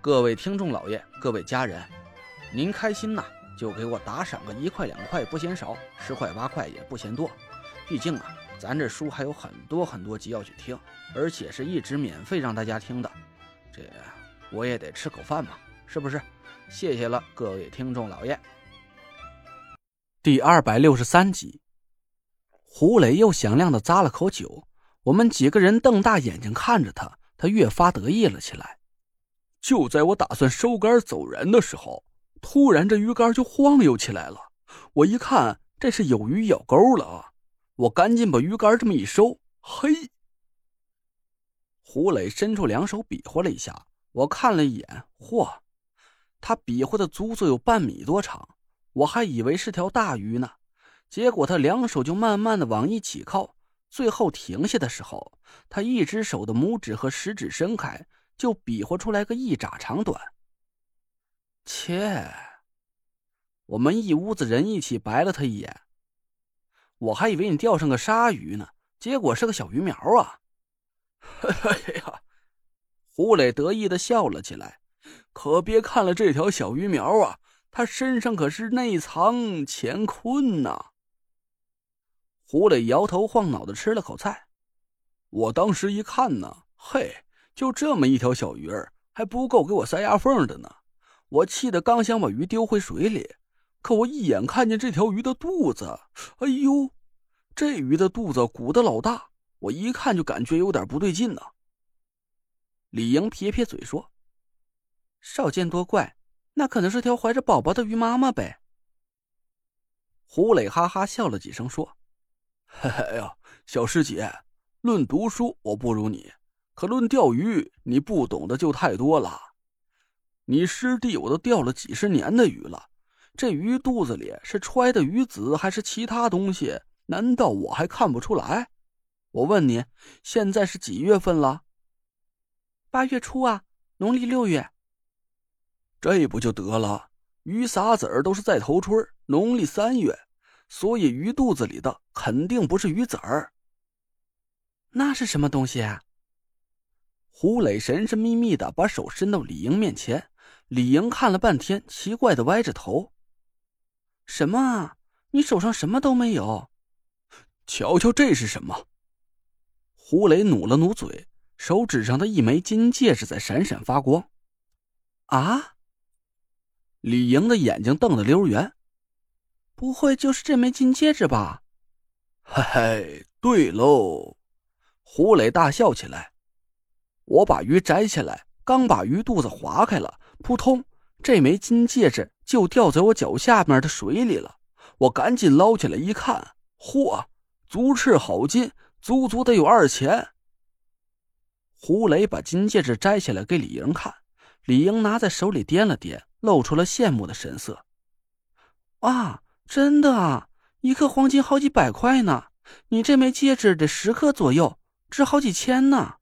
各位听众老爷，各位家人，您开心呐，就给我打赏个一块两块不嫌少，十块八块也不嫌多。毕竟啊，咱这书还有很多很多集要去听，而且是一直免费让大家听的，这我也得吃口饭嘛，是不是？谢谢了，各位听众老爷。第二百六十三集，胡磊又响亮的咂了口酒，我们几个人瞪大眼睛看着他，他越发得意了起来。就在我打算收竿走人的时候，突然这鱼竿就晃悠起来了。我一看，这是有鱼咬钩了啊！我赶紧把鱼竿这么一收，嘿！胡磊伸出两手比划了一下，我看了一眼，嚯，他比划的足足有半米多长，我还以为是条大鱼呢。结果他两手就慢慢的往一起靠，最后停下的时候，他一只手的拇指和食指伸开。就比划出来个一拃长短。切！我们一屋子人一起白了他一眼。我还以为你钓上个鲨鱼呢，结果是个小鱼苗啊！哎呀，胡磊得意的笑了起来。可别看了这条小鱼苗啊，它身上可是内藏乾坤呐！胡磊摇头晃脑的吃了口菜。我当时一看呢，嘿。就这么一条小鱼儿，还不够给我塞牙缝的呢！我气得刚想把鱼丢回水里，可我一眼看见这条鱼的肚子，哎呦，这鱼的肚子鼓得老大，我一看就感觉有点不对劲呢。李莹撇撇嘴说：“少见多怪，那可能是条怀着宝宝的鱼妈妈呗。”胡磊哈哈笑了几声说：“嘿嘿呀，小师姐，论读书我不如你。”可论钓鱼，你不懂的就太多了。你师弟我都钓了几十年的鱼了，这鱼肚子里是揣的鱼籽还是其他东西？难道我还看不出来？我问你，现在是几月份了？八月初啊，农历六月。这不就得了？鱼撒籽儿都是在头春，农历三月，所以鱼肚子里的肯定不是鱼籽儿。那是什么东西啊？胡磊神神秘秘的把手伸到李莹面前，李莹看了半天，奇怪的歪着头：“什么？你手上什么都没有。”“瞧瞧这是什么？”胡磊努了努嘴，手指上的一枚金戒指在闪闪发光。“啊！”李莹的眼睛瞪得溜圆，“不会就是这枚金戒指吧？”“嘿嘿，对喽！”胡磊大笑起来。我把鱼摘下来，刚把鱼肚子划开了，扑通，这枚金戒指就掉在我脚下面的水里了。我赶紧捞起来一看，嚯，足赤好金，足足得有二钱。胡雷把金戒指摘下来给李莹看，李莹拿在手里掂了掂，露出了羡慕的神色。啊，真的啊，一克黄金好几百块呢，你这枚戒指得十克左右，值好几千呢。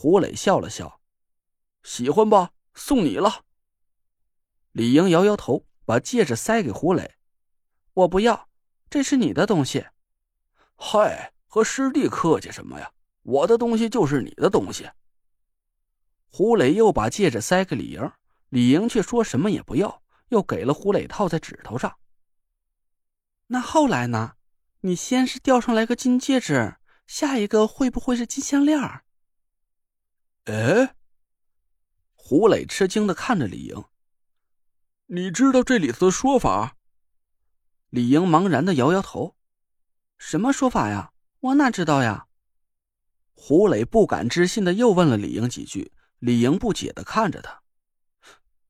胡磊笑了笑，喜欢吧？送你了。李英摇摇头，把戒指塞给胡磊：“我不要，这是你的东西。”“嗨，和师弟客气什么呀？我的东西就是你的东西。”胡磊又把戒指塞给李莹，李莹却说什么也不要，又给了胡磊套在指头上。那后来呢？你先是吊上来个金戒指，下一个会不会是金项链？哎，胡磊吃惊的看着李莹。你知道这里头的说法？李莹茫然的摇摇头。什么说法呀？我哪知道呀？胡磊不敢置信的又问了李莹几句。李莹不解的看着他。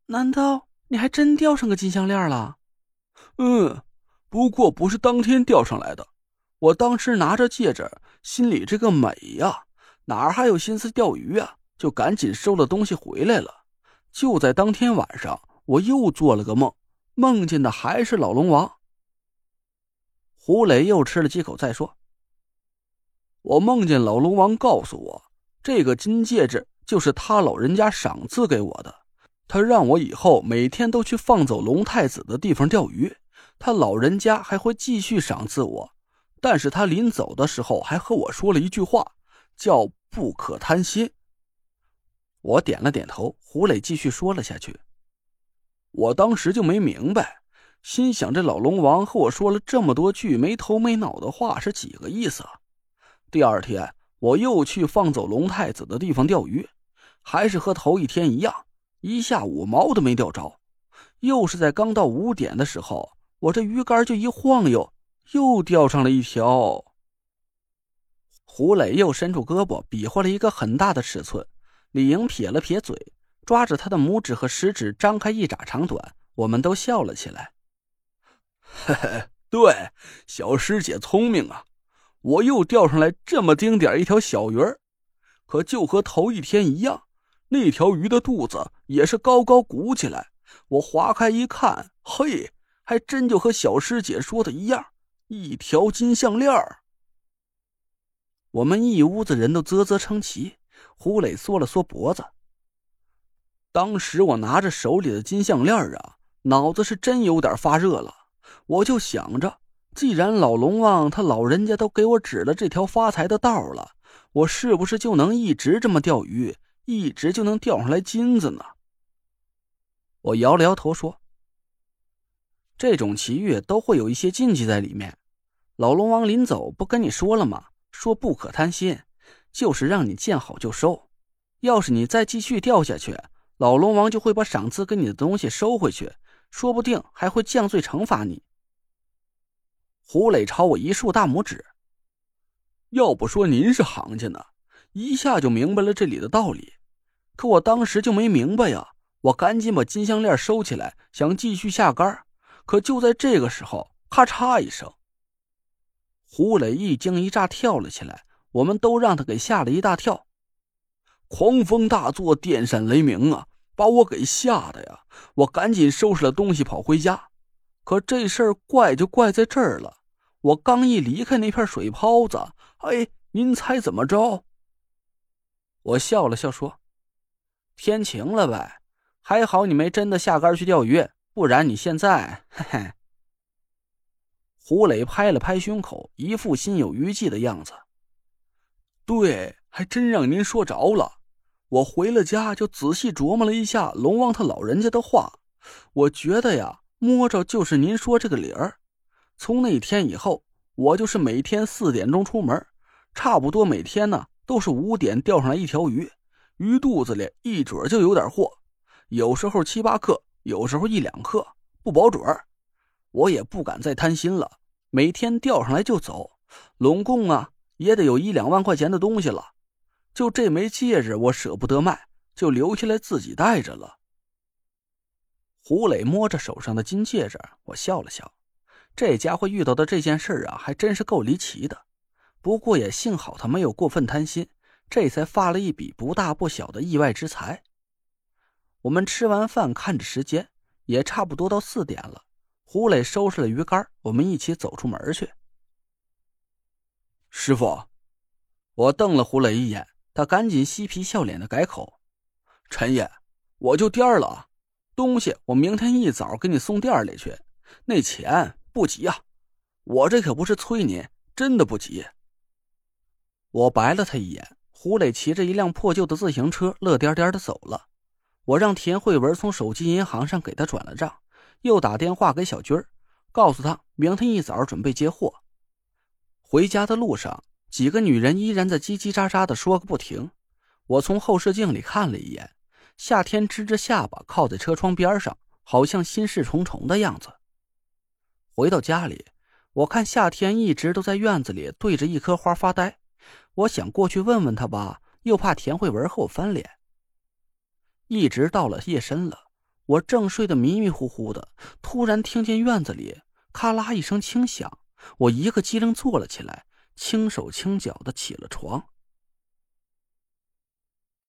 难道你还真钓上个金项链了？嗯，不过不是当天钓上来的。我当时拿着戒指，心里这个美呀，哪还有心思钓鱼啊？就赶紧收了东西回来了，就在当天晚上，我又做了个梦，梦见的还是老龙王。胡磊又吃了几口，再说：“我梦见老龙王告诉我，这个金戒指就是他老人家赏赐给我的。他让我以后每天都去放走龙太子的地方钓鱼。他老人家还会继续赏赐我，但是他临走的时候还和我说了一句话，叫‘不可贪心’。”我点了点头。胡磊继续说了下去：“我当时就没明白。”心想，这老龙王和我说了这么多句没头没脑的话，是几个意思？第二天，我又去放走龙太子的地方钓鱼，还是和头一天一样，一下午毛都没钓着。又是在刚到五点的时候，我这鱼竿就一晃悠，又钓上了一条。胡磊又伸出胳膊比划了一个很大的尺寸，李莹撇了撇嘴，抓着他的拇指和食指张开一拃长短，我们都笑了起来。嘿嘿，对，小师姐聪明啊！我又钓上来这么丁点一条小鱼儿，可就和头一天一样，那条鱼的肚子也是高高鼓起来。我划开一看，嘿，还真就和小师姐说的一样，一条金项链儿我们一屋子人都啧啧称奇。胡磊缩了缩脖子。当时我拿着手里的金项链啊，脑子是真有点发热了。我就想着，既然老龙王他老人家都给我指了这条发财的道了，我是不是就能一直这么钓鱼，一直就能钓上来金子呢？我摇了摇头说：“这种奇遇都会有一些禁忌在里面。老龙王临走不跟你说了吗？说不可贪心，就是让你见好就收。要是你再继续钓下去，老龙王就会把赏赐给你的东西收回去，说不定还会降罪惩罚你。”胡磊朝我一竖大拇指。要不说您是行家呢，一下就明白了这里的道理。可我当时就没明白呀，我赶紧把金项链收起来，想继续下杆。可就在这个时候，咔嚓一声，胡磊一惊一乍跳了起来，我们都让他给吓了一大跳。狂风大作，电闪雷鸣啊，把我给吓得呀！我赶紧收拾了东西跑回家。可这事儿怪就怪在这儿了。我刚一离开那片水泡子，哎，您猜怎么着？我笑了笑说：“天晴了呗，还好你没真的下杆去钓鱼，不然你现在……”嘿嘿。胡磊拍了拍胸口，一副心有余悸的样子。对，还真让您说着了。我回了家就仔细琢磨了一下龙王他老人家的话，我觉得呀，摸着就是您说这个理儿。从那天以后，我就是每天四点钟出门，差不多每天呢都是五点钓上来一条鱼，鱼肚子里一准就有点货，有时候七八克，有时候一两克，不保准我也不敢再贪心了，每天钓上来就走，拢共啊也得有一两万块钱的东西了。就这枚戒指，我舍不得卖，就留下来自己戴着了。胡磊摸着手上的金戒指，我笑了笑。这家伙遇到的这件事啊，还真是够离奇的。不过也幸好他没有过分贪心，这才发了一笔不大不小的意外之财。我们吃完饭，看着时间，也差不多到四点了。胡磊收拾了鱼竿，我们一起走出门去。师傅，我瞪了胡磊一眼，他赶紧嬉皮笑脸的改口：“陈爷，我就颠了，东西我明天一早给你送店里去，那钱。”不急啊，我这可不是催你，真的不急。我白了他一眼。胡磊骑着一辆破旧的自行车，乐颠颠的走了。我让田慧文从手机银行上给他转了账，又打电话给小军，告诉他明天一早准备接货。回家的路上，几个女人依然在叽叽喳喳的说个不停。我从后视镜里看了一眼，夏天支着下巴靠在车窗边上，好像心事重重的样子。回到家里，我看夏天一直都在院子里对着一棵花发呆。我想过去问问他吧，又怕田慧文和我翻脸。一直到了夜深了，我正睡得迷迷糊糊的，突然听见院子里咔啦一声轻响，我一个激灵坐了起来，轻手轻脚的起了床。